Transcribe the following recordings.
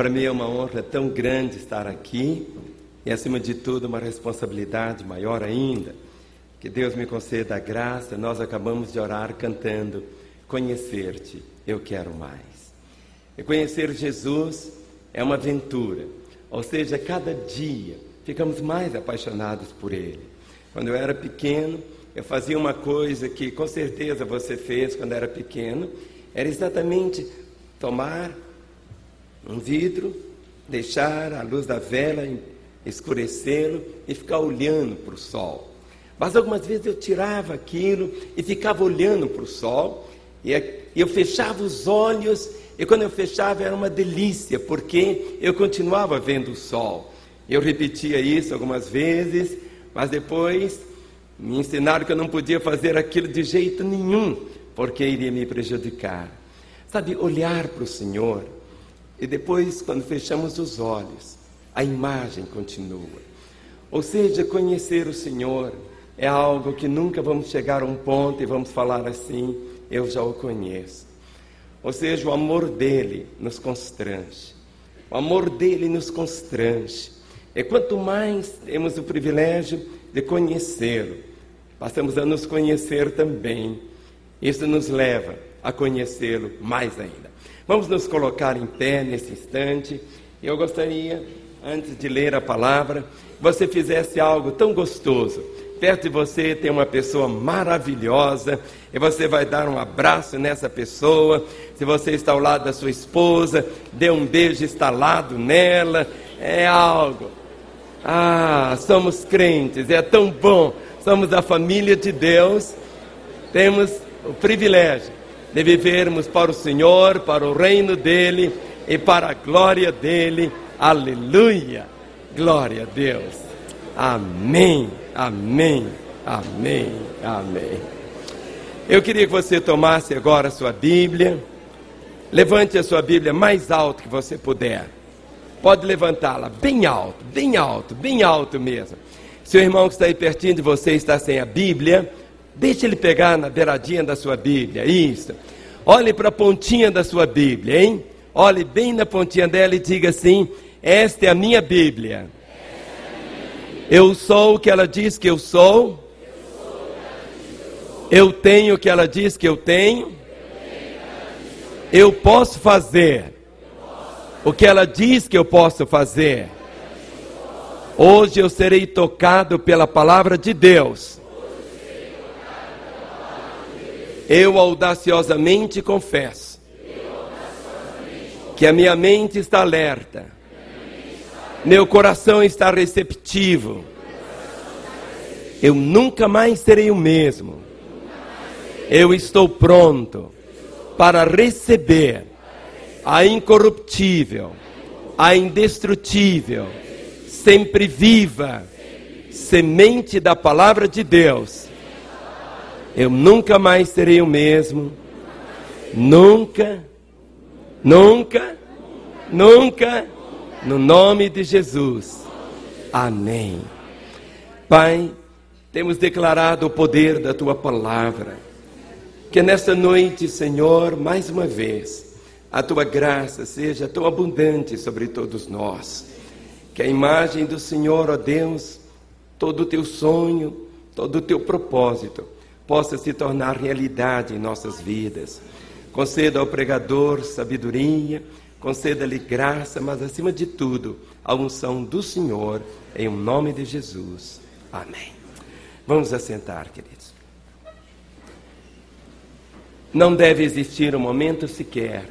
Para mim é uma honra tão grande estar aqui e, acima de tudo, uma responsabilidade maior ainda. Que Deus me conceda a graça. Nós acabamos de orar cantando: Conhecer-te, eu quero mais. E conhecer Jesus é uma aventura, ou seja, cada dia ficamos mais apaixonados por Ele. Quando eu era pequeno, eu fazia uma coisa que com certeza você fez quando era pequeno, era exatamente tomar um vidro, deixar a luz da vela escurecê-lo e ficar olhando para o sol. Mas algumas vezes eu tirava aquilo e ficava olhando para o sol, e eu fechava os olhos, e quando eu fechava era uma delícia, porque eu continuava vendo o sol. Eu repetia isso algumas vezes, mas depois me ensinaram que eu não podia fazer aquilo de jeito nenhum, porque iria me prejudicar. Sabe, olhar para o Senhor e depois, quando fechamos os olhos, a imagem continua. Ou seja, conhecer o Senhor é algo que nunca vamos chegar a um ponto e vamos falar assim, eu já o conheço. Ou seja, o amor dele nos constrange. O amor dele nos constrange. E quanto mais temos o privilégio de conhecê-lo, passamos a nos conhecer também. Isso nos leva a conhecê-lo mais ainda. Vamos nos colocar em pé nesse instante. Eu gostaria, antes de ler a palavra, você fizesse algo tão gostoso. Perto de você tem uma pessoa maravilhosa e você vai dar um abraço nessa pessoa. Se você está ao lado da sua esposa, dê um beijo estalado nela. É algo. Ah, somos crentes, é tão bom. Somos a família de Deus. Temos o privilégio de vivermos para o Senhor, para o reino dele e para a glória dele. Aleluia! Glória a Deus. Amém, amém, amém, amém. Eu queria que você tomasse agora a sua Bíblia. Levante a sua Bíblia mais alto que você puder. Pode levantá-la bem alto, bem alto, bem alto mesmo. Seu irmão que está aí pertinho de você está sem a Bíblia, Deixe ele pegar na beiradinha da sua Bíblia. Isso. Olhe para a pontinha da sua Bíblia, hein? Olhe bem na pontinha dela e diga assim: Esta é a minha Bíblia. Eu sou o que ela diz que eu sou. Eu tenho o que ela diz que eu tenho. Eu posso fazer o que ela diz que eu posso fazer. Hoje eu serei tocado pela palavra de Deus. Eu audaciosamente confesso que a minha mente está alerta, meu coração está receptivo. Eu nunca mais serei o mesmo. Eu estou pronto para receber a incorruptível, a indestrutível, sempre viva semente da palavra de Deus eu nunca mais serei o mesmo. Nunca, nunca, nunca, no nome de Jesus. Amém. Pai, temos declarado o poder da tua palavra. Que nesta noite, Senhor, mais uma vez, a tua graça seja tão abundante sobre todos nós. Que a imagem do Senhor, ó Deus, todo o teu sonho, todo o teu propósito, possa se tornar realidade em nossas vidas. Conceda ao pregador sabedoria, conceda-lhe graça, mas acima de tudo, a unção do Senhor, em nome de Jesus. Amém. Vamos assentar, queridos. Não deve existir um momento sequer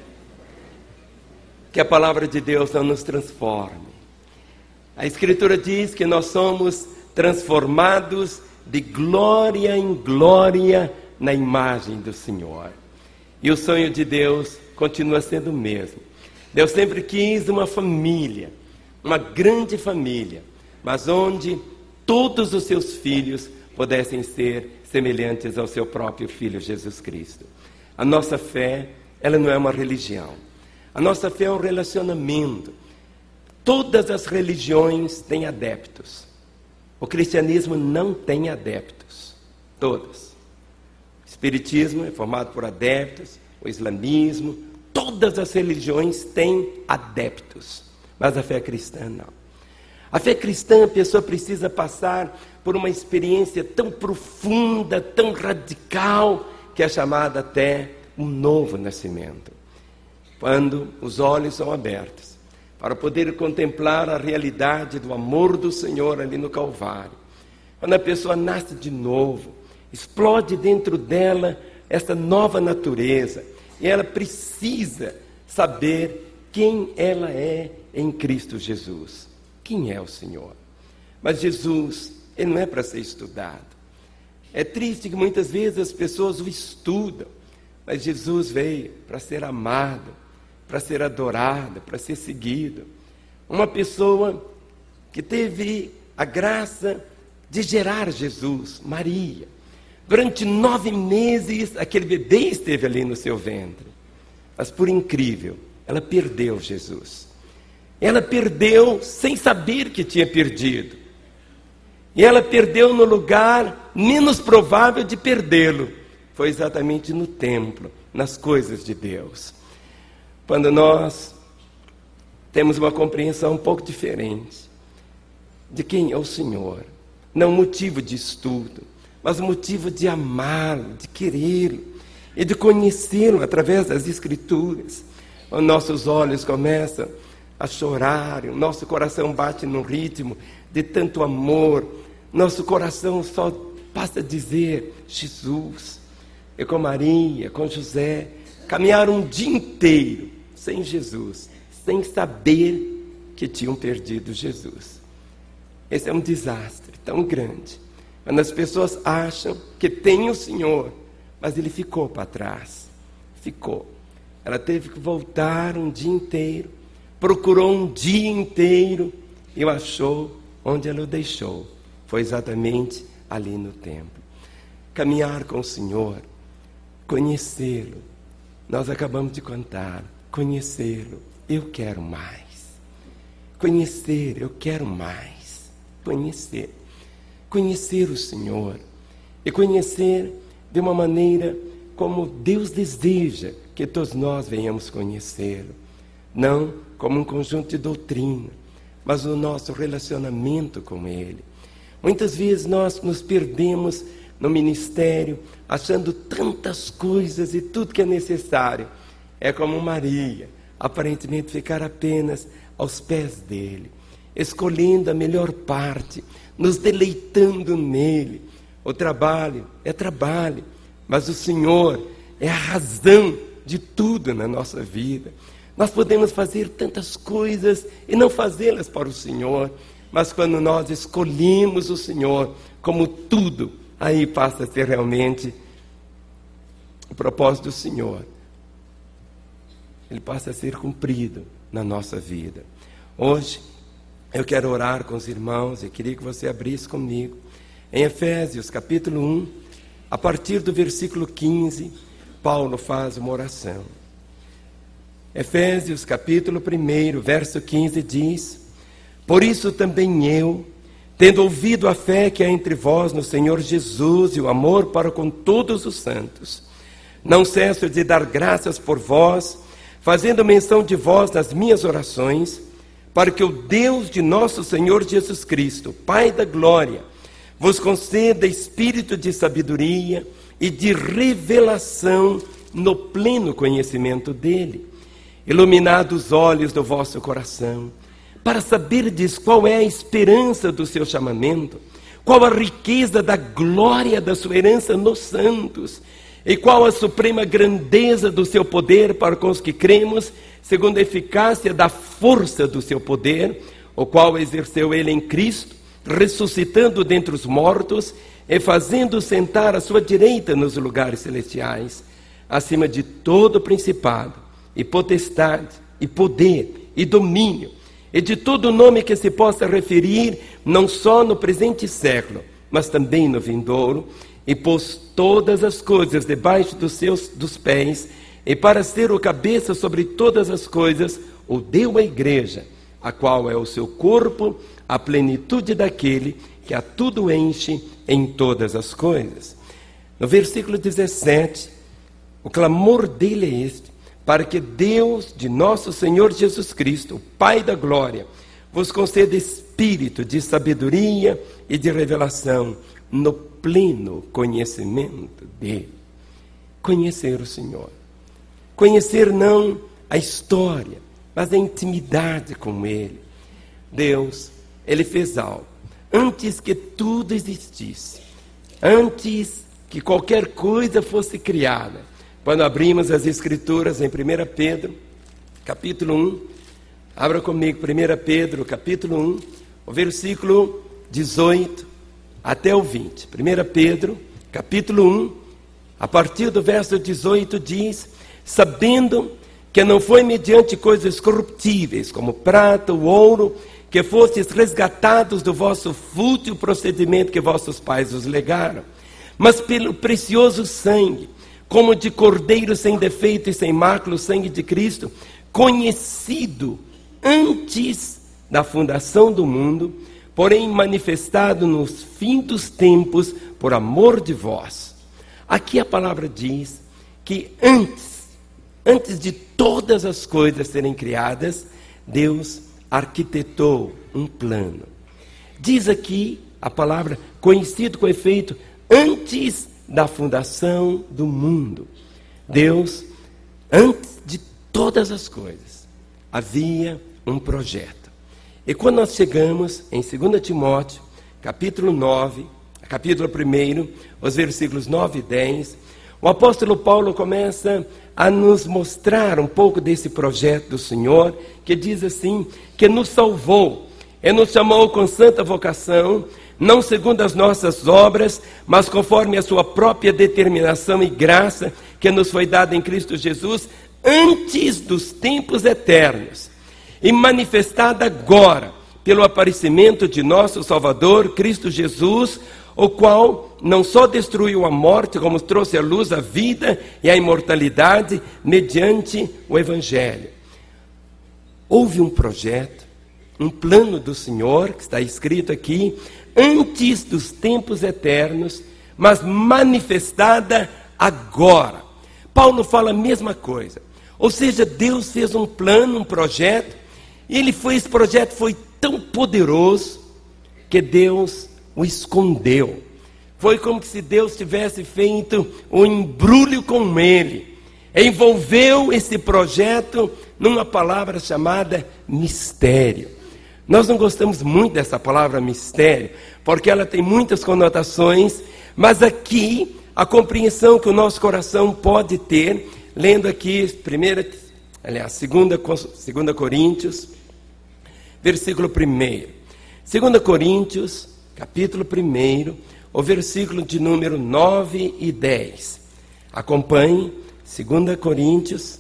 que a palavra de Deus não nos transforme. A Escritura diz que nós somos transformados de glória em glória na imagem do Senhor. E o sonho de Deus continua sendo o mesmo. Deus sempre quis uma família, uma grande família, mas onde todos os seus filhos pudessem ser semelhantes ao seu próprio filho Jesus Cristo. A nossa fé, ela não é uma religião. A nossa fé é um relacionamento. Todas as religiões têm adeptos. O cristianismo não tem adeptos, todos. O espiritismo é formado por adeptos, o islamismo, todas as religiões têm adeptos, mas a fé cristã não. A fé cristã, a pessoa precisa passar por uma experiência tão profunda, tão radical, que é chamada até um novo nascimento. Quando os olhos são abertos, para poder contemplar a realidade do amor do Senhor ali no Calvário. Quando a pessoa nasce de novo, explode dentro dela essa nova natureza, e ela precisa saber quem ela é em Cristo Jesus. Quem é o Senhor? Mas Jesus, ele não é para ser estudado. É triste que muitas vezes as pessoas o estudam, mas Jesus veio para ser amado, para ser adorado, para ser seguido. Uma pessoa que teve a graça de gerar Jesus, Maria. Durante nove meses, aquele bebê esteve ali no seu ventre. Mas, por incrível, ela perdeu Jesus. Ela perdeu sem saber que tinha perdido. E ela perdeu no lugar menos provável de perdê-lo. Foi exatamente no templo, nas coisas de Deus. Quando nós temos uma compreensão um pouco diferente de quem é o Senhor, não motivo de estudo, mas motivo de amá-lo, de querê-lo e de conhecê-lo através das Escrituras. Os nossos olhos começam a chorar, o nosso coração bate num ritmo de tanto amor, nosso coração só passa a dizer: Jesus. E com Maria, com José, caminharam um dia inteiro sem Jesus, sem saber que tinham perdido Jesus. Esse é um desastre tão grande. Quando as pessoas acham que tem o Senhor, mas ele ficou para trás. Ficou. Ela teve que voltar um dia inteiro procurou um dia inteiro e o achou onde ela o deixou. Foi exatamente ali no templo. Caminhar com o Senhor, conhecê-lo. Nós acabamos de contar. Conhecê-lo, eu quero mais. Conhecer, eu quero mais. Conhecer. Conhecer o Senhor. E conhecer de uma maneira como Deus deseja que todos nós venhamos conhecê-lo. Não como um conjunto de doutrina, mas o nosso relacionamento com Ele. Muitas vezes nós nos perdemos no ministério, achando tantas coisas e tudo que é necessário. É como Maria, aparentemente ficar apenas aos pés dele, escolhendo a melhor parte, nos deleitando nele. O trabalho é trabalho, mas o Senhor é a razão de tudo na nossa vida. Nós podemos fazer tantas coisas e não fazê-las para o Senhor, mas quando nós escolhemos o Senhor como tudo, aí passa a ser realmente o propósito do Senhor. Ele passa a ser cumprido na nossa vida. Hoje, eu quero orar com os irmãos e queria que você abrisse comigo em Efésios capítulo 1, a partir do versículo 15, Paulo faz uma oração. Efésios capítulo 1, verso 15 diz: Por isso também eu, tendo ouvido a fé que há entre vós no Senhor Jesus e o amor para com todos os santos, não cesso de dar graças por vós, fazendo menção de vós nas minhas orações, para que o Deus de nosso Senhor Jesus Cristo, Pai da glória, vos conceda espírito de sabedoria e de revelação no pleno conhecimento dele. Iluminado os olhos do vosso coração, para saberdes qual é a esperança do seu chamamento, qual a riqueza da glória da sua herança nos santos, e qual a suprema grandeza do seu poder para com os que cremos, segundo a eficácia da força do seu poder, o qual exerceu ele em Cristo, ressuscitando dentre os mortos e fazendo sentar à sua direita nos lugares celestiais, acima de todo principado e potestade, e poder, e domínio, e de todo nome que se possa referir, não só no presente século, mas também no vindouro, e pôs todas as coisas debaixo dos seus dos pés, e para ser o cabeça sobre todas as coisas, o deu à igreja, a qual é o seu corpo, a plenitude daquele que a tudo enche em todas as coisas. No versículo 17, o clamor dele é este: para que Deus de nosso Senhor Jesus Cristo, o Pai da glória, vos conceda espírito de sabedoria e de revelação no pleno conhecimento dele. Conhecer o Senhor. Conhecer não a história, mas a intimidade com ele. Deus, ele fez algo antes que tudo existisse, antes que qualquer coisa fosse criada. Quando abrimos as Escrituras em 1 Pedro, capítulo 1, abra comigo 1 Pedro, capítulo 1, o versículo 18 até o 20. 1 Pedro, capítulo 1, a partir do verso 18 diz: Sabendo que não foi mediante coisas corruptíveis, como prata ou ouro, que fostes resgatados do vosso fútil procedimento que vossos pais os legaram, mas pelo precioso sangue, como de cordeiro sem defeito e sem mácula, o sangue de Cristo, conhecido antes da fundação do mundo, porém manifestado nos fins dos tempos por amor de vós. Aqui a palavra diz que antes, antes de todas as coisas serem criadas, Deus arquitetou um plano. Diz aqui a palavra conhecido com efeito antes da fundação do mundo. Deus, antes de todas as coisas, havia um projeto. E quando nós chegamos em 2 Timóteo, capítulo 9, capítulo 1, os versículos 9 e 10, o apóstolo Paulo começa a nos mostrar um pouco desse projeto do Senhor, que diz assim: que nos salvou e nos chamou com santa vocação, não segundo as nossas obras, mas conforme a sua própria determinação e graça que nos foi dada em Cristo Jesus antes dos tempos eternos e manifestada agora pelo aparecimento de nosso Salvador, Cristo Jesus, o qual não só destruiu a morte, como trouxe à luz a vida e a imortalidade mediante o Evangelho. Houve um projeto, um plano do Senhor, que está escrito aqui, antes dos tempos eternos, mas manifestada agora. Paulo fala a mesma coisa. Ou seja, Deus fez um plano, um projeto, e ele foi, esse projeto foi tão poderoso que Deus o escondeu. Foi como se Deus tivesse feito um embrulho com ele. Envolveu esse projeto numa palavra chamada mistério. Nós não gostamos muito dessa palavra mistério, porque ela tem muitas conotações, mas aqui a compreensão que o nosso coração pode ter, lendo aqui, primeira, aliás, segunda, segunda Coríntios, versículo 1. Segunda Coríntios, capítulo 1, o versículo de número 9 e 10. Acompanhe 2 Coríntios.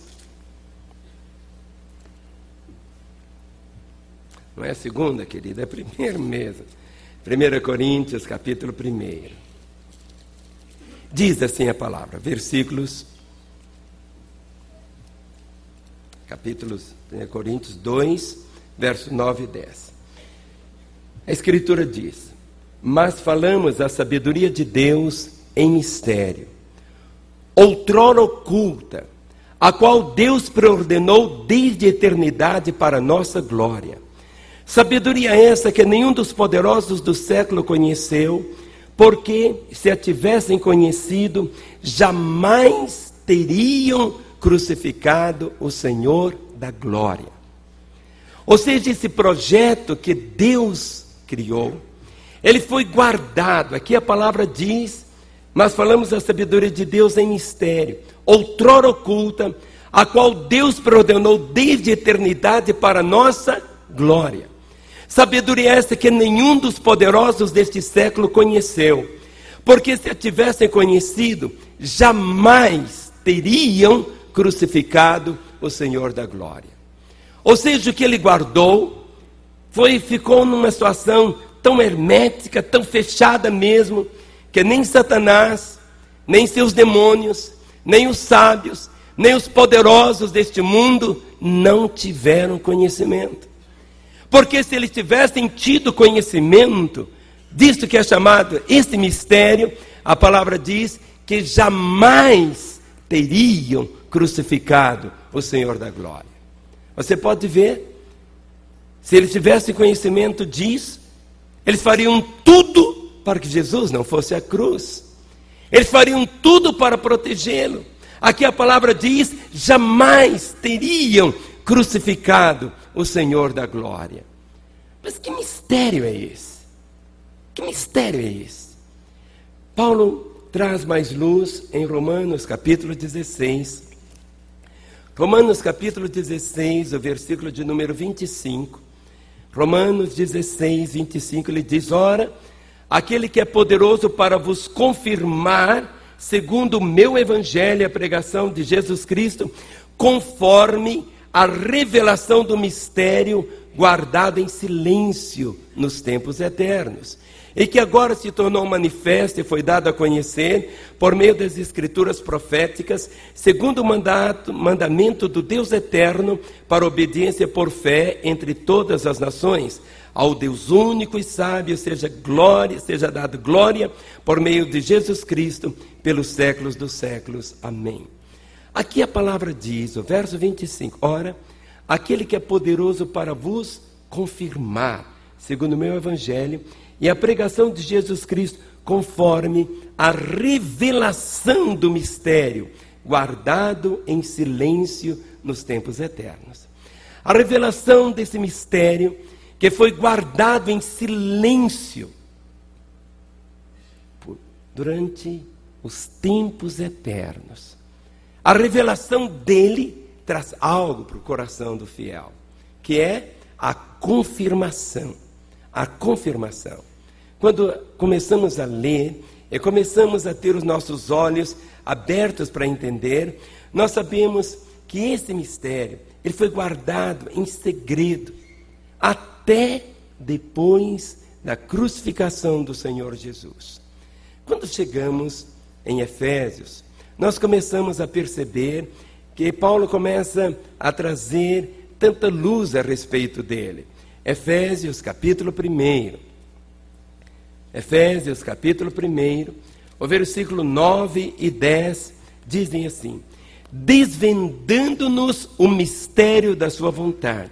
Não é a segunda, querida, é a primeira mesmo. 1 Coríntios, capítulo 1. Diz assim a palavra, versículos, capítulos, 1 Coríntios 2, versos 9 e 10. A Escritura diz: mas falamos a sabedoria de Deus em mistério, outrora oculta, a qual Deus preordenou desde a eternidade para nossa glória. Sabedoria essa que nenhum dos poderosos do século conheceu, porque se a tivessem conhecido, jamais teriam crucificado o Senhor da glória. Ou seja, esse projeto que Deus criou, ele foi guardado. Aqui a palavra diz, mas falamos da sabedoria de Deus em mistério, outrora oculta, a qual Deus preordenou desde a eternidade para nossa glória. Sabedoria esta que nenhum dos poderosos deste século conheceu, porque se a tivessem conhecido, jamais teriam crucificado o Senhor da glória. Ou seja, o que ele guardou foi ficou numa situação tão hermética, tão fechada mesmo, que nem Satanás, nem seus demônios, nem os sábios, nem os poderosos deste mundo não tiveram conhecimento. Porque se eles tivessem tido conhecimento disto que é chamado este mistério, a palavra diz que jamais teriam crucificado o Senhor da glória. Você pode ver, se eles tivessem conhecimento disso, eles fariam tudo para que Jesus não fosse à cruz. Eles fariam tudo para protegê-lo. Aqui a palavra diz: jamais teriam crucificado o Senhor da glória. Mas que mistério é esse? Que mistério é esse? Paulo traz mais luz em Romanos capítulo 16. Romanos capítulo 16, o versículo de número 25. Romanos 16, 25, ele diz: Ora, aquele que é poderoso para vos confirmar, segundo o meu evangelho, a pregação de Jesus Cristo, conforme a revelação do mistério guardado em silêncio nos tempos eternos, e que agora se tornou manifesto e foi dado a conhecer por meio das escrituras proféticas, segundo o mandato, mandamento do Deus eterno, para obediência por fé entre todas as nações. Ao Deus único e sábio seja glória, seja dada glória por meio de Jesus Cristo pelos séculos dos séculos. Amém. Aqui a palavra diz, o verso 25: Ora, aquele que é poderoso para vos confirmar, segundo o meu evangelho, e a pregação de Jesus Cristo, conforme a revelação do mistério, guardado em silêncio nos tempos eternos. A revelação desse mistério, que foi guardado em silêncio durante os tempos eternos. A revelação dele traz algo para o coração do fiel, que é a confirmação. A confirmação. Quando começamos a ler e começamos a ter os nossos olhos abertos para entender, nós sabemos que esse mistério ele foi guardado em segredo até depois da crucificação do Senhor Jesus. Quando chegamos em Efésios, nós começamos a perceber que Paulo começa a trazer tanta luz a respeito dele. Efésios capítulo 1. Efésios capítulo 1, o versículo 9 e 10 dizem assim: Desvendando-nos o mistério da sua vontade,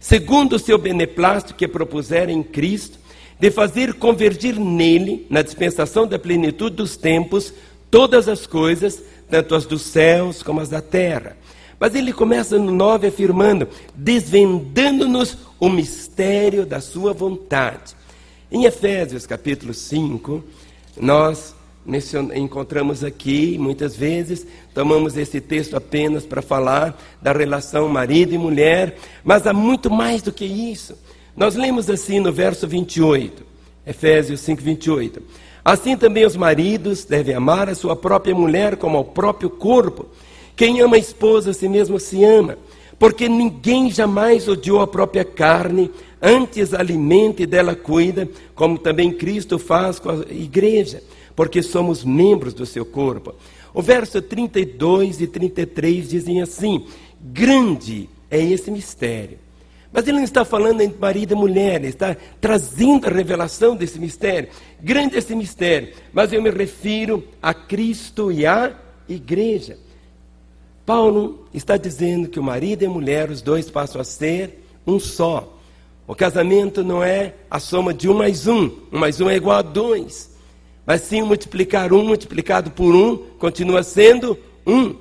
segundo o seu beneplácito que propusera em Cristo, de fazer convergir nele, na dispensação da plenitude dos tempos, todas as coisas, tanto as dos céus como as da terra mas ele começa no 9 afirmando: desvendando-nos o mistério da sua vontade. Em Efésios capítulo 5, nós encontramos aqui, muitas vezes, tomamos esse texto apenas para falar da relação marido e mulher, mas há muito mais do que isso. Nós lemos assim no verso 28, Efésios 5, 28. Assim também os maridos devem amar a sua própria mulher como ao próprio corpo. Quem ama a esposa, a si mesmo se ama, porque ninguém jamais odiou a própria carne, antes alimenta e dela cuida, como também Cristo faz com a igreja, porque somos membros do seu corpo. O verso 32 e 33 dizem assim: Grande é esse mistério. Mas ele não está falando entre marido e mulher, ele está trazendo a revelação desse mistério. Grande é esse mistério, mas eu me refiro a Cristo e à igreja. Paulo está dizendo que o marido e a mulher, os dois passam a ser um só. O casamento não é a soma de um mais um, um mais um é igual a dois. Mas sim multiplicar um multiplicado por um continua sendo um.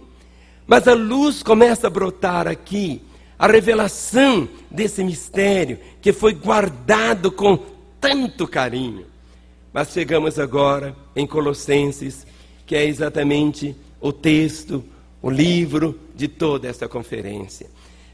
Mas a luz começa a brotar aqui, a revelação desse mistério que foi guardado com tanto carinho. Mas chegamos agora em Colossenses, que é exatamente o texto o livro de toda esta conferência.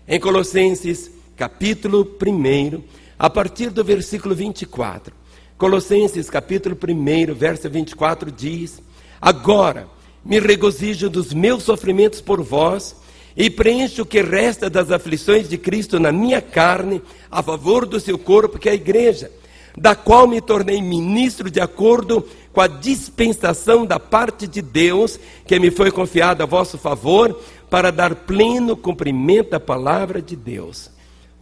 Em Colossenses, capítulo 1, a partir do versículo 24. Colossenses, capítulo 1, verso 24 diz: Agora me regozijo dos meus sofrimentos por vós e preencho o que resta das aflições de Cristo na minha carne, a favor do seu corpo, que é a igreja, da qual me tornei ministro de acordo com a dispensação da parte de Deus, que me foi confiada a vosso favor, para dar pleno cumprimento à palavra de Deus.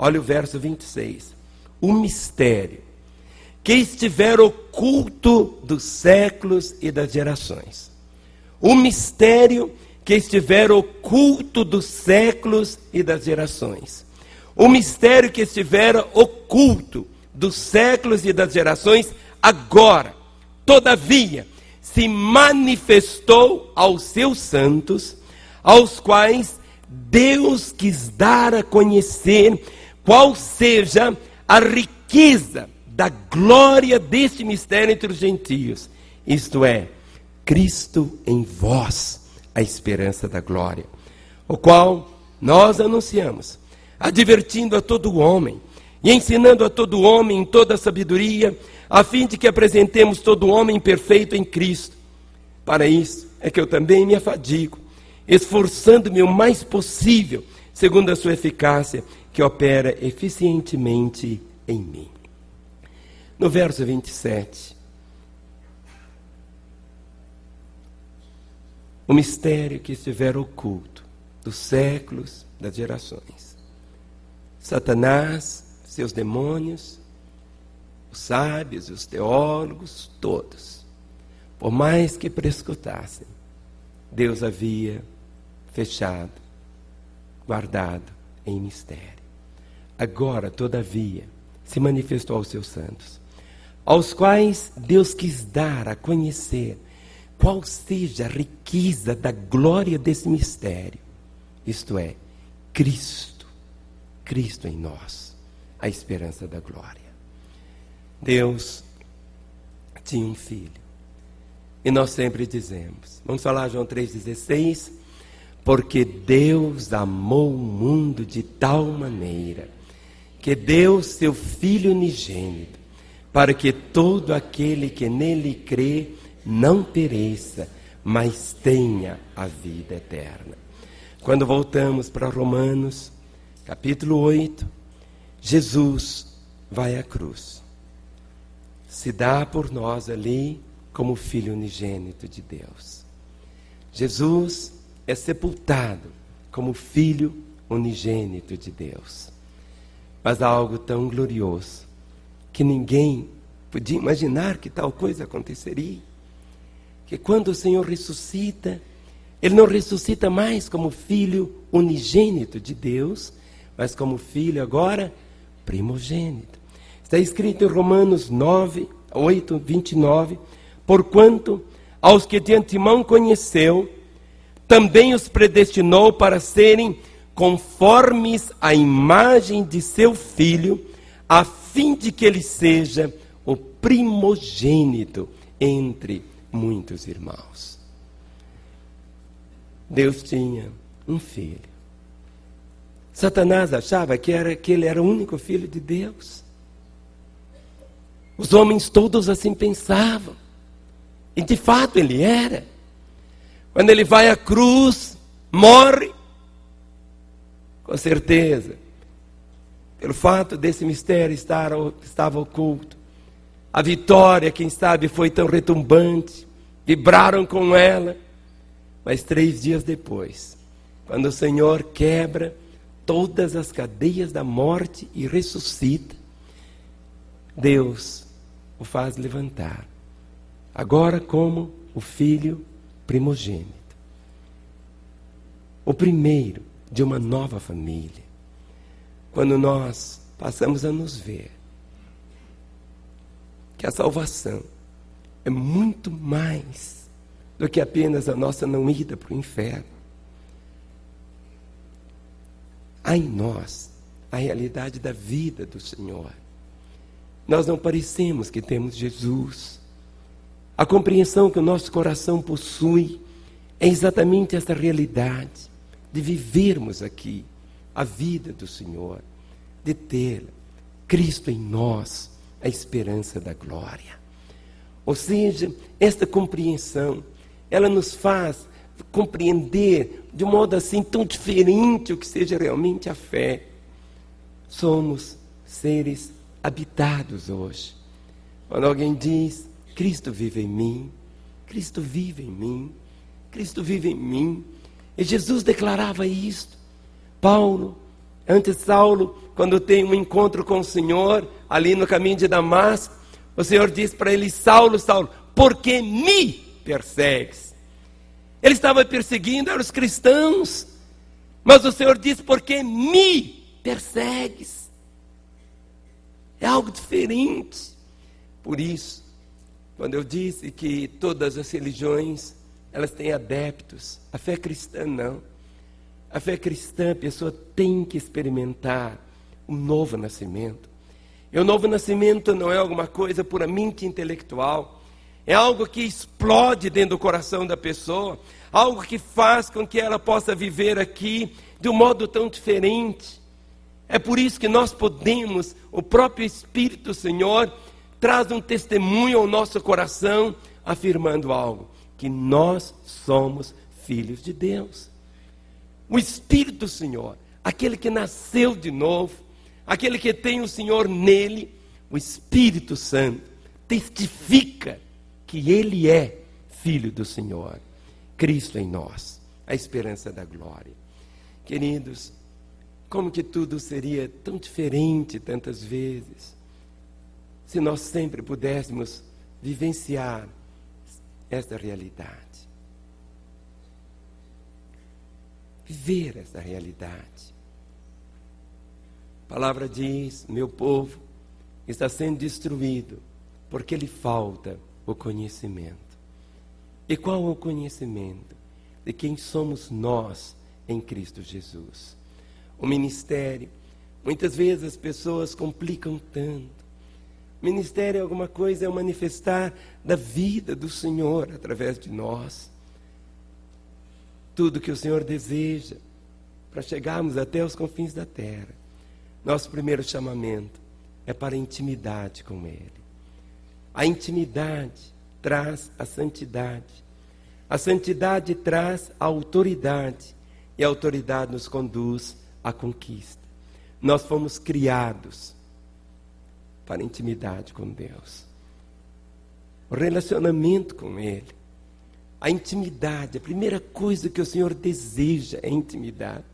Olha o verso 26. O mistério que estiver oculto dos séculos e das gerações. O mistério que estiver oculto dos séculos e das gerações. O mistério que estivera oculto dos séculos e das gerações, agora, todavia, se manifestou aos seus santos, aos quais Deus quis dar a conhecer qual seja a riqueza da glória deste mistério entre os gentios, isto é, Cristo em vós, a esperança da glória, o qual nós anunciamos, advertindo a todo homem e ensinando a todo homem em toda a sabedoria, a fim de que apresentemos todo homem perfeito em Cristo. Para isso é que eu também me afadigo, esforçando-me o mais possível, segundo a sua eficácia, que opera eficientemente em mim. No verso 27, o mistério que estiver oculto dos séculos, das gerações. Satanás, seus demônios, os sábios, os teólogos, todos, por mais que prescutassem, Deus havia fechado, guardado em mistério. Agora, todavia, se manifestou aos seus santos, aos quais Deus quis dar a conhecer qual seja a riqueza da glória desse mistério, isto é, Cristo, Cristo em nós, a esperança da glória. Deus tinha um filho. E nós sempre dizemos, vamos falar João 3,16, porque Deus amou o mundo de tal maneira que deu seu Filho unigênito, para que todo aquele que nele crê não pereça, mas tenha a vida eterna. Quando voltamos para Romanos, capítulo 8, Jesus vai à cruz. Se dá por nós ali como filho unigênito de Deus. Jesus é sepultado como filho unigênito de Deus. Mas algo tão glorioso que ninguém podia imaginar que tal coisa aconteceria. Que quando o Senhor ressuscita, ele não ressuscita mais como filho unigênito de Deus, mas como filho agora primogênito. Está escrito em Romanos 9, 8, 29, porquanto aos que de antemão conheceu, também os predestinou para serem conformes à imagem de seu filho, a fim de que ele seja o primogênito entre muitos irmãos. Deus tinha um filho. Satanás achava que, era, que ele era o único filho de Deus. Os homens todos assim pensavam. E de fato ele era. Quando ele vai à cruz, morre, com certeza, pelo fato desse mistério estar estava oculto. A vitória, quem sabe, foi tão retumbante, vibraram com ela. Mas três dias depois, quando o Senhor quebra todas as cadeias da morte e ressuscita, Deus o faz levantar, agora como o filho primogênito, o primeiro de uma nova família. Quando nós passamos a nos ver que a salvação é muito mais do que apenas a nossa não ida para o inferno. Há em nós a realidade da vida do Senhor. Nós não parecemos que temos Jesus. A compreensão que o nosso coração possui é exatamente essa realidade de vivermos aqui a vida do Senhor, de ter Cristo em nós, a esperança da glória. Ou seja, esta compreensão, ela nos faz compreender de um modo assim tão diferente o que seja realmente a fé. Somos seres habitados hoje. Quando alguém diz, Cristo vive em mim. Cristo vive em mim. Cristo vive em mim. E Jesus declarava isto. Paulo, antes Saulo, quando tem um encontro com o Senhor, ali no caminho de Damasco, o Senhor diz para ele: Saulo, Saulo, por que me persegues? Ele estava perseguindo os cristãos. Mas o Senhor diz: porque me persegues. É algo diferente. Por isso, quando eu disse que todas as religiões elas têm adeptos, a fé cristã não. A fé cristã, a pessoa tem que experimentar um novo nascimento. E o novo nascimento não é alguma coisa puramente intelectual, é algo que explode dentro do coração da pessoa, algo que faz com que ela possa viver aqui de um modo tão diferente. É por isso que nós podemos, o próprio Espírito Senhor traz um testemunho ao nosso coração, afirmando algo: que nós somos filhos de Deus. O Espírito Senhor, aquele que nasceu de novo, aquele que tem o Senhor nele, o Espírito Santo, testifica que ele é filho do Senhor. Cristo em nós, a esperança da glória. Queridos, como que tudo seria tão diferente tantas vezes se nós sempre pudéssemos vivenciar esta realidade. Viver essa realidade. A palavra diz: meu povo está sendo destruído porque lhe falta o conhecimento. E qual é o conhecimento? De quem somos nós em Cristo Jesus. O ministério, muitas vezes as pessoas complicam tanto. Ministério é alguma coisa, é o manifestar da vida do Senhor através de nós. Tudo que o Senhor deseja para chegarmos até os confins da terra. Nosso primeiro chamamento é para a intimidade com Ele. A intimidade traz a santidade. A santidade traz a autoridade. E a autoridade nos conduz à conquista. Nós fomos criados para intimidade com Deus. O relacionamento com Ele. A intimidade, a primeira coisa que o Senhor deseja é intimidade.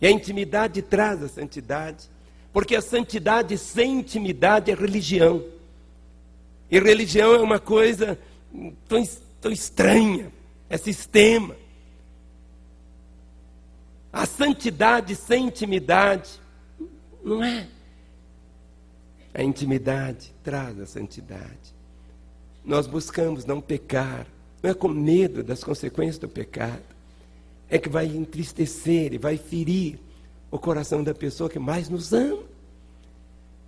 E a intimidade traz a santidade, porque a santidade sem intimidade é religião. E religião é uma coisa tão, tão estranha, é sistema. A santidade sem intimidade não é. A intimidade traz a santidade. Nós buscamos não pecar, não é com medo das consequências do pecado, é que vai entristecer e vai ferir o coração da pessoa que mais nos ama.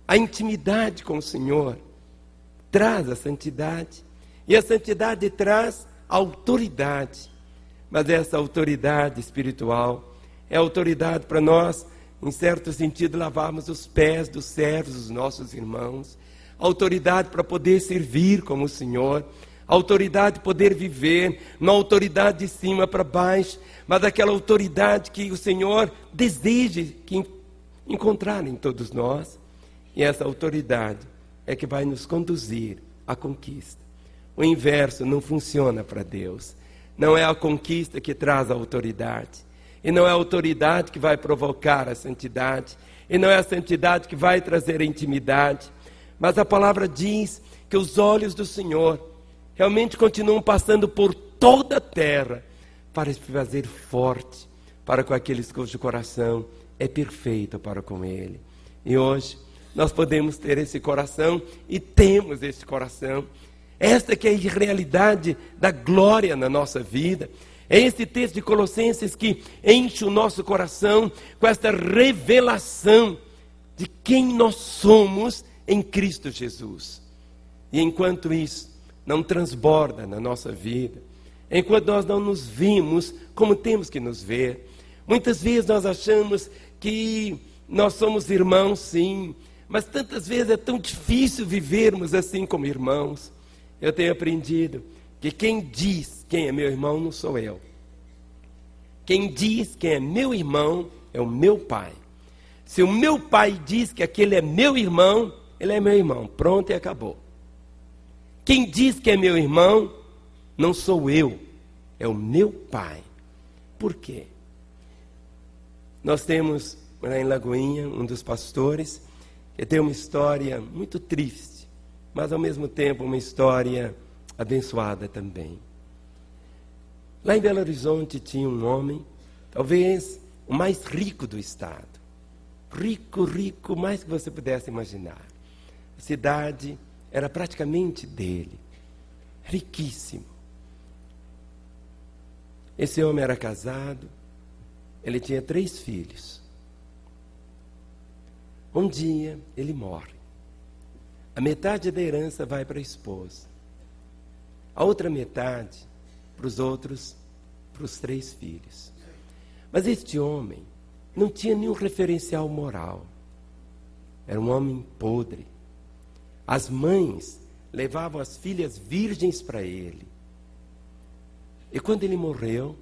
A intimidade com o Senhor traz a santidade. E a santidade traz autoridade. Mas essa autoridade espiritual é autoridade para nós, em certo sentido, lavarmos os pés dos servos dos nossos irmãos. Autoridade para poder servir como o Senhor. Autoridade poder viver, não autoridade de cima para baixo, mas aquela autoridade que o Senhor deseja que encontrar em todos nós. E essa autoridade é que vai nos conduzir à conquista. O inverso não funciona para Deus. Não é a conquista que traz a autoridade. E não é a autoridade que vai provocar a santidade. E não é a santidade que vai trazer a intimidade. Mas a palavra diz que os olhos do Senhor realmente continuam passando por toda a terra para se fazer forte para com aqueles cujo coração é perfeito para com Ele. E hoje nós podemos ter esse coração e temos esse coração. Esta que é a realidade da glória na nossa vida. É esse texto de Colossenses que enche o nosso coração com esta revelação de quem nós somos em Cristo Jesus. E enquanto isso não transborda na nossa vida, enquanto nós não nos vimos como temos que nos ver, muitas vezes nós achamos que nós somos irmãos, sim, mas tantas vezes é tão difícil vivermos assim como irmãos. Eu tenho aprendido que quem diz quem é meu irmão não sou eu. Quem diz quem é meu irmão é o meu pai. Se o meu pai diz que aquele é meu irmão, ele é meu irmão. Pronto e acabou. Quem diz que é meu irmão não sou eu, é o meu pai. Por quê? Nós temos lá em Lagoinha um dos pastores que tem uma história muito triste, mas ao mesmo tempo uma história abençoada também. Lá em Belo Horizonte tinha um homem, talvez o mais rico do estado. Rico, rico, mais que você pudesse imaginar. A cidade era praticamente dele. Riquíssimo. Esse homem era casado, ele tinha três filhos. Um dia ele morre. A metade da herança vai para a esposa. A outra metade para os outros, para os três filhos. Mas este homem não tinha nenhum referencial moral. Era um homem podre. As mães levavam as filhas virgens para ele. E quando ele morreu,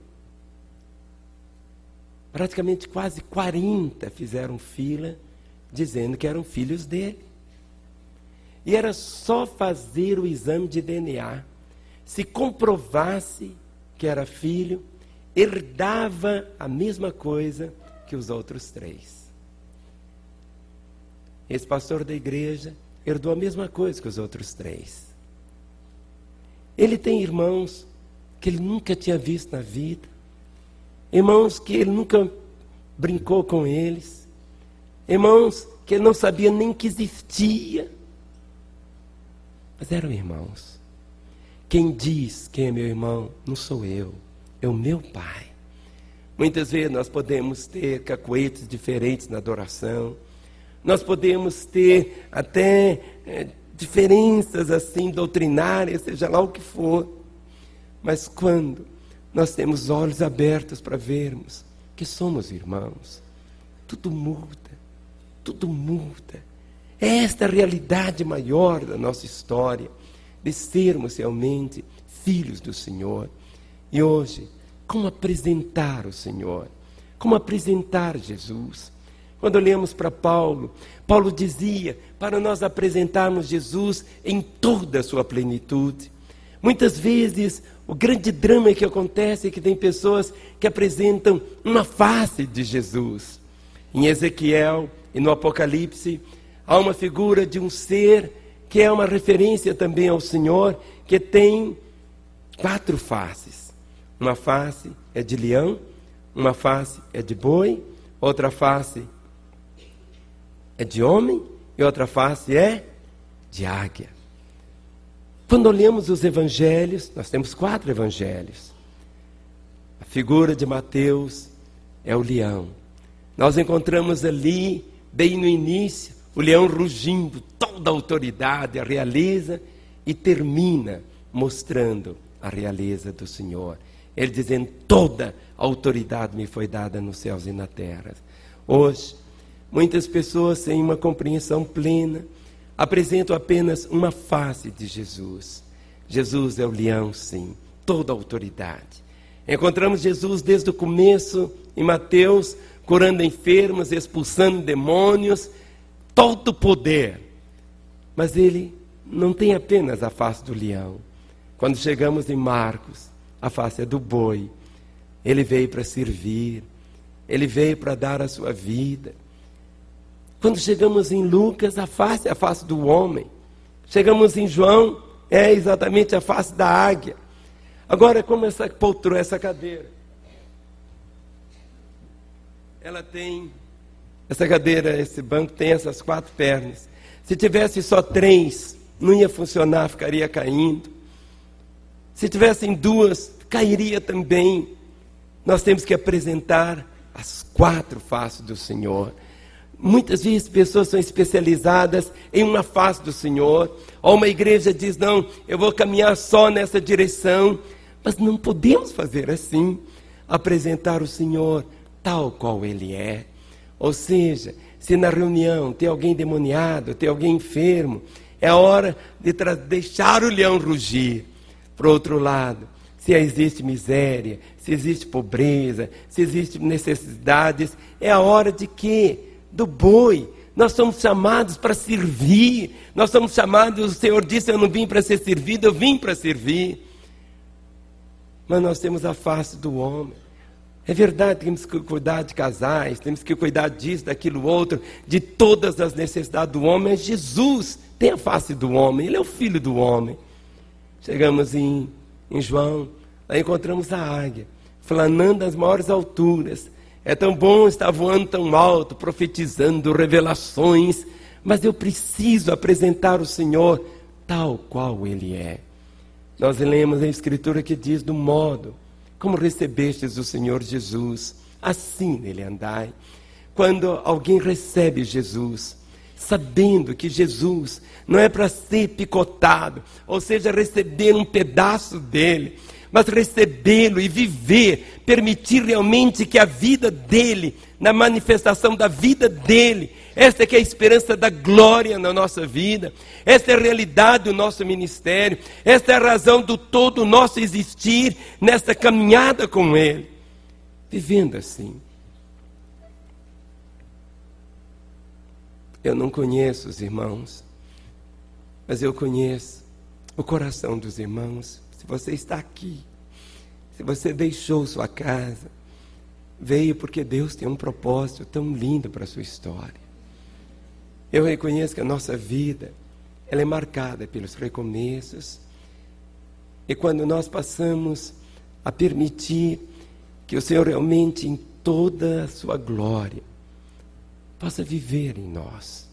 praticamente quase 40 fizeram fila dizendo que eram filhos dele. E era só fazer o exame de DNA. Se comprovasse que era filho, herdava a mesma coisa que os outros três. Esse pastor da igreja herdou a mesma coisa que os outros três. Ele tem irmãos que ele nunca tinha visto na vida, irmãos que ele nunca brincou com eles, irmãos que ele não sabia nem que existia, mas eram irmãos. Quem diz quem é meu irmão não sou eu, é o meu pai. Muitas vezes nós podemos ter cacoetes diferentes na adoração, nós podemos ter até é, diferenças assim doutrinárias, seja lá o que for, mas quando nós temos olhos abertos para vermos que somos irmãos, tudo muda, tudo muda. É esta a realidade maior da nossa história, de sermos realmente filhos do Senhor. E hoje, como apresentar o Senhor? Como apresentar Jesus? Quando olhamos para Paulo, Paulo dizia para nós apresentarmos Jesus em toda a sua plenitude. Muitas vezes o grande drama que acontece é que tem pessoas que apresentam uma face de Jesus. Em Ezequiel e no Apocalipse, há uma figura de um ser que é uma referência também ao Senhor, que tem quatro faces. Uma face é de leão, uma face é de boi, outra face é de homem e outra face é de águia. Quando olhamos os evangelhos, nós temos quatro evangelhos. A figura de Mateus é o leão. Nós encontramos ali, bem no início, o leão rugindo, toda a autoridade, a realeza, e termina mostrando a realeza do Senhor. Ele dizendo: toda a autoridade me foi dada nos céus e na terra. Hoje, muitas pessoas sem uma compreensão plena apresentam apenas uma face de Jesus. Jesus é o leão, sim, toda a autoridade. Encontramos Jesus desde o começo em Mateus, curando enfermos, expulsando demônios, todo poder. Mas ele não tem apenas a face do leão. Quando chegamos em Marcos, a face é do boi. Ele veio para servir, ele veio para dar a sua vida. Quando chegamos em Lucas, a face é a face do homem. Chegamos em João, é exatamente a face da águia. Agora, como essa poltrona, essa cadeira? Ela tem, essa cadeira, esse banco tem essas quatro pernas. Se tivesse só três, não ia funcionar, ficaria caindo. Se tivessem duas, cairia também. Nós temos que apresentar as quatro faces do Senhor. Muitas vezes pessoas são especializadas em uma face do Senhor, ou uma igreja diz: não, eu vou caminhar só nessa direção, mas não podemos fazer assim, apresentar o Senhor tal qual Ele é. Ou seja, se na reunião tem alguém demoniado, tem alguém enfermo, é hora de deixar o leão rugir. Por outro lado, se existe miséria, se existe pobreza, se existe necessidades, é a hora de quê? Do boi. Nós somos chamados para servir. Nós somos chamados, o Senhor disse: Eu não vim para ser servido, eu vim para servir. Mas nós temos a face do homem. É verdade, temos que cuidar de casais, temos que cuidar disso, daquilo outro, de todas as necessidades do homem. Mas Jesus tem a face do homem, ele é o filho do homem. Chegamos em, em João, Lá encontramos a águia, flanando as maiores alturas. É tão bom estar voando tão alto, profetizando revelações, mas eu preciso apresentar o Senhor tal qual Ele é. Nós lemos a Escritura que diz: do modo como recebestes o Senhor Jesus, assim nele andai. Quando alguém recebe Jesus, sabendo que Jesus não é para ser picotado, ou seja, receber um pedaço dele, mas recebê-lo e viver, permitir realmente que a vida dele, na manifestação da vida dele, esta é é a esperança da glória na nossa vida, esta é a realidade do nosso ministério, esta é a razão do todo o nosso existir nesta caminhada com ele, vivendo assim. Eu não conheço os irmãos, mas eu conheço o coração dos irmãos. Se você está aqui, se você deixou sua casa, veio porque Deus tem um propósito tão lindo para a sua história. Eu reconheço que a nossa vida ela é marcada pelos recomeços. E quando nós passamos a permitir que o Senhor realmente em toda a sua glória possa viver em nós.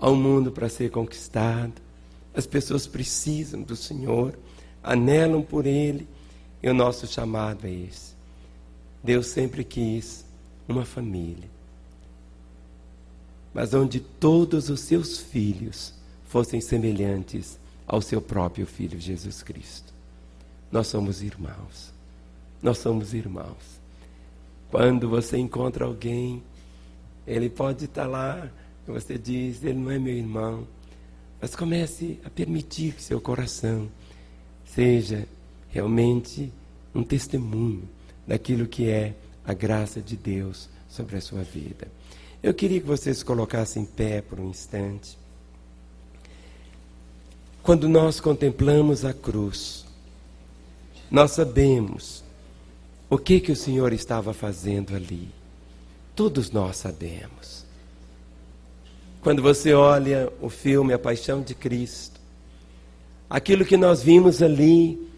Há um mundo para ser conquistado, as pessoas precisam do Senhor, anelam por Ele, e o nosso chamado é esse. Deus sempre quis uma família, mas onde todos os seus filhos fossem semelhantes ao seu próprio Filho Jesus Cristo. Nós somos irmãos. Nós somos irmãos. Quando você encontra alguém ele pode estar lá, você diz, ele não é meu irmão. Mas comece a permitir que seu coração seja realmente um testemunho daquilo que é a graça de Deus sobre a sua vida. Eu queria que vocês se colocassem em pé por um instante. Quando nós contemplamos a cruz, nós sabemos o que que o Senhor estava fazendo ali. Todos nós sabemos. Quando você olha o filme A Paixão de Cristo, aquilo que nós vimos ali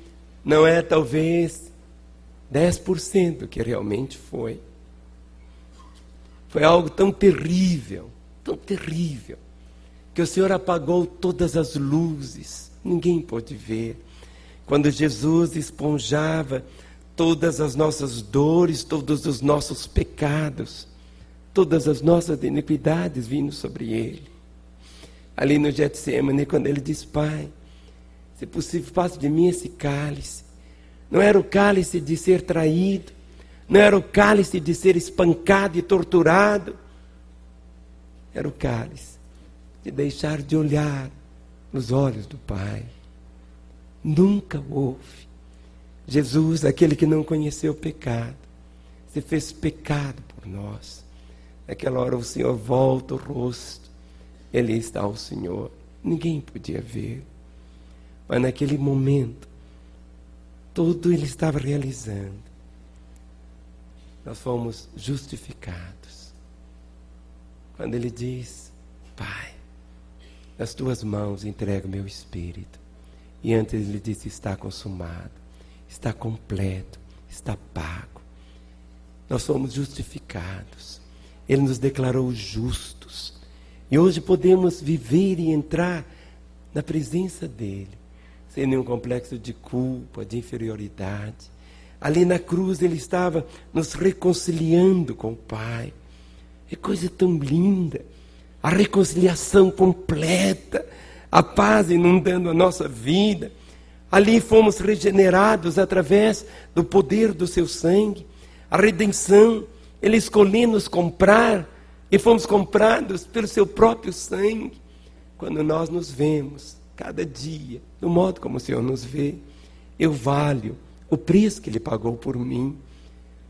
não é talvez 10% do que realmente foi. Foi algo tão terrível, tão terrível, que o Senhor apagou todas as luzes, ninguém pôde ver. Quando Jesus esponjava todas as nossas dores, todos os nossos pecados, todas as nossas iniquidades vindo sobre ele. Ali no Getsemane, quando ele diz, Pai, se possível, faça de mim esse cálice. Não era o cálice de ser traído, não era o cálice de ser espancado e torturado, era o cálice de deixar de olhar nos olhos do Pai. Nunca houve Jesus, aquele que não conheceu o pecado, se fez pecado por nós. Naquela hora o Senhor volta o rosto, ele está ao Senhor. Ninguém podia ver. Mas naquele momento, tudo ele estava realizando. Nós fomos justificados. Quando ele diz: Pai, nas tuas mãos entrego meu espírito. E antes ele disse: Está consumado está completo, está pago. Nós somos justificados. Ele nos declarou justos. E hoje podemos viver e entrar na presença dele, sem nenhum complexo de culpa, de inferioridade. Ali na cruz ele estava nos reconciliando com o Pai. É coisa tão linda. A reconciliação completa, a paz inundando a nossa vida Ali fomos regenerados através do poder do seu sangue, a redenção. Ele escolheu nos comprar e fomos comprados pelo seu próprio sangue. Quando nós nos vemos, cada dia, do modo como o Senhor nos vê, eu valho o preço que Ele pagou por mim.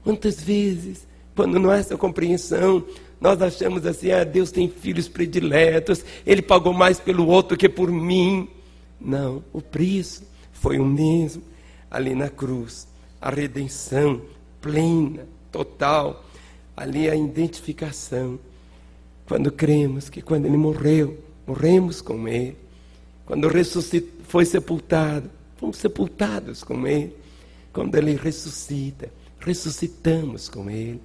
Quantas vezes, quando não há essa compreensão, nós achamos assim: ah, Deus tem filhos prediletos, Ele pagou mais pelo outro que por mim. Não, o preço foi o mesmo ali na cruz. A redenção plena, total. Ali a identificação. Quando cremos que quando ele morreu, morremos com ele. Quando ressuscitou, foi sepultado, fomos sepultados com ele. Quando ele ressuscita, ressuscitamos com ele.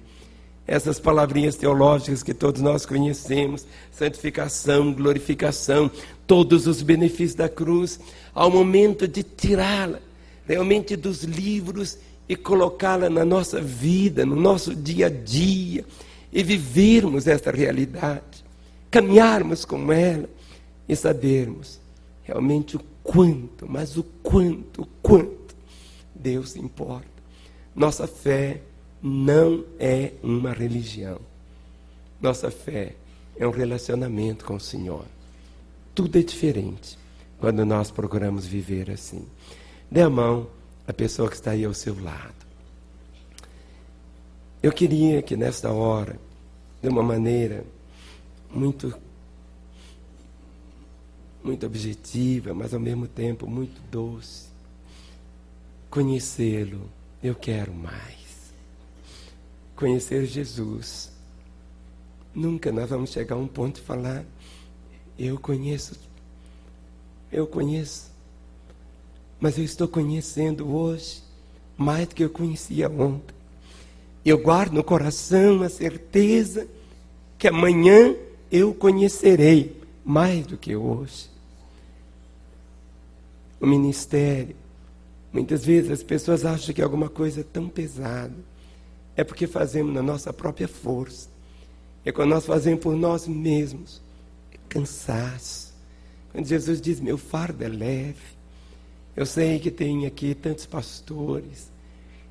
Essas palavrinhas teológicas que todos nós conhecemos, santificação, glorificação, todos os benefícios da cruz, ao momento de tirá-la realmente dos livros e colocá-la na nossa vida, no nosso dia a dia, e vivermos essa realidade, caminharmos com ela e sabermos realmente o quanto, mas o quanto, o quanto Deus importa. Nossa fé não é uma religião. Nossa fé é um relacionamento com o Senhor. Tudo é diferente quando nós procuramos viver assim. Dê a mão à pessoa que está aí ao seu lado. Eu queria que nesta hora, de uma maneira muito muito objetiva, mas ao mesmo tempo muito doce, conhecê-lo, eu quero mais conhecer Jesus. Nunca nós vamos chegar a um ponto de falar, eu conheço, eu conheço, mas eu estou conhecendo hoje mais do que eu conhecia ontem. Eu guardo no coração a certeza que amanhã eu conhecerei mais do que hoje. O ministério, muitas vezes as pessoas acham que é alguma coisa tão pesada é porque fazemos na nossa própria força. É quando nós fazemos por nós mesmos. É cansaço. Quando Jesus diz, meu fardo é leve. Eu sei que tem aqui tantos pastores.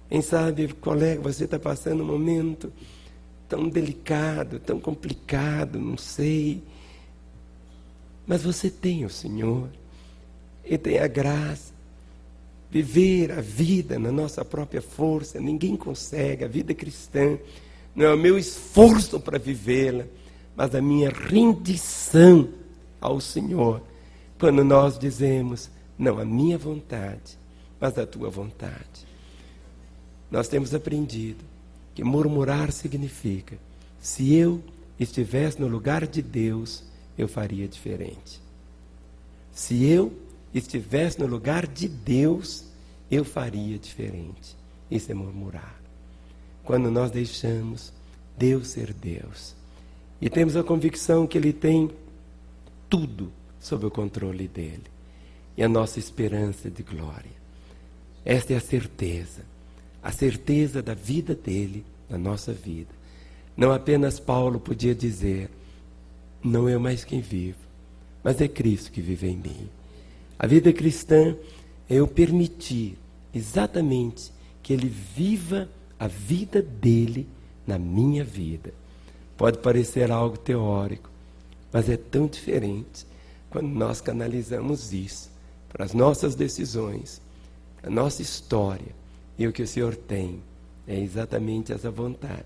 Quem sabe, colega, você está passando um momento tão delicado, tão complicado, não sei. Mas você tem o Senhor. E tem a graça viver a vida na nossa própria força, ninguém consegue. A vida cristã não é o meu esforço para vivê-la, mas a minha rendição ao Senhor. Quando nós dizemos, não a minha vontade, mas a tua vontade. Nós temos aprendido que murmurar significa: se eu estivesse no lugar de Deus, eu faria diferente. Se eu estivesse no lugar de Deus, eu faria diferente. Isso é murmurar. Quando nós deixamos Deus ser Deus e temos a convicção que Ele tem tudo sob o controle dele e a nossa esperança de glória. Esta é a certeza, a certeza da vida dele na nossa vida. Não apenas Paulo podia dizer: não eu mais quem vivo, mas é Cristo que vive em mim. A vida cristã é eu permitir exatamente que Ele viva a vida dele na minha vida. Pode parecer algo teórico, mas é tão diferente quando nós canalizamos isso para as nossas decisões, a nossa história e o que o Senhor tem. É exatamente essa vontade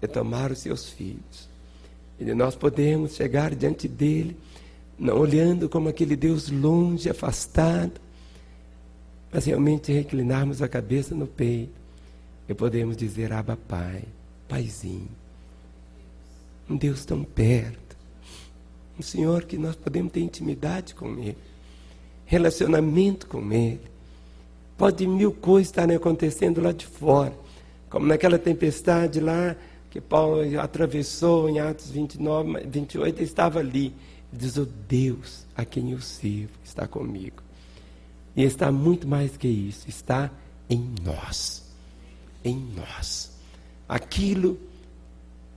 de tomar os seus filhos e nós podermos chegar diante dele não olhando como aquele Deus longe, afastado, mas realmente reclinarmos a cabeça no peito e podemos dizer: Abba, Pai, Paizinho. Um Deus tão perto. Um Senhor que nós podemos ter intimidade com Ele, relacionamento com Ele. Pode mil coisas estarem acontecendo lá de fora, como naquela tempestade lá que Paulo atravessou em Atos 29, 28, ele estava ali diz: O Deus a quem eu sirvo está comigo. E está muito mais que isso, está em nós. Em nós. Aquilo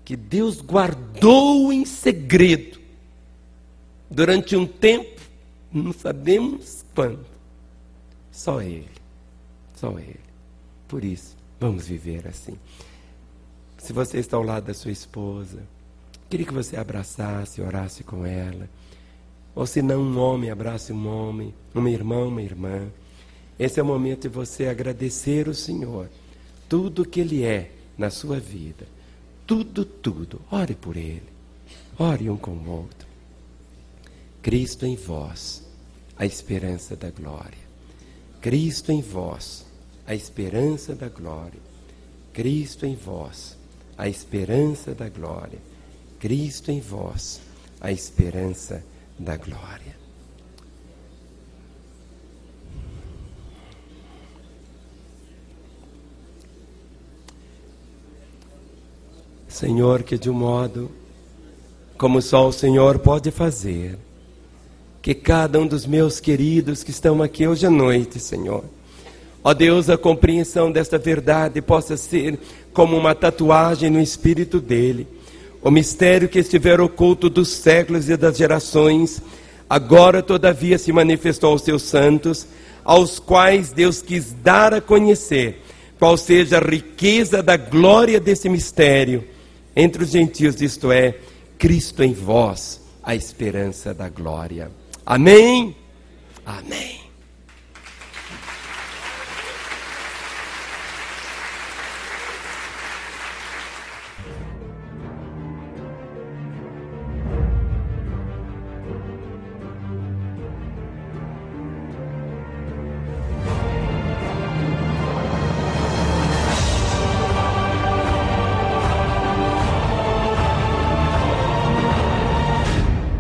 que Deus guardou em segredo durante um tempo, não sabemos quando. Só Ele. Só Ele. Por isso, vamos viver assim. Se você está ao lado da sua esposa, Queria que você abraçasse, orasse com ela. Ou se não, um homem abrace um homem, uma irmã, uma irmã. Esse é o momento de você agradecer o Senhor, tudo que Ele é na sua vida. Tudo, tudo. Ore por Ele. Ore um com o outro. Cristo em vós, a esperança da glória. Cristo em vós, a esperança da glória. Cristo em vós, a esperança da glória. Cristo em vós, a esperança da glória. Senhor, que de um modo, como só o Senhor pode fazer, que cada um dos meus queridos que estão aqui hoje à noite, Senhor, ó Deus, a compreensão desta verdade possa ser como uma tatuagem no espírito dele o mistério que estiver oculto dos séculos e das gerações, agora todavia se manifestou aos seus santos, aos quais Deus quis dar a conhecer qual seja a riqueza da glória desse mistério entre os gentios, isto é, Cristo em vós, a esperança da glória. Amém? Amém.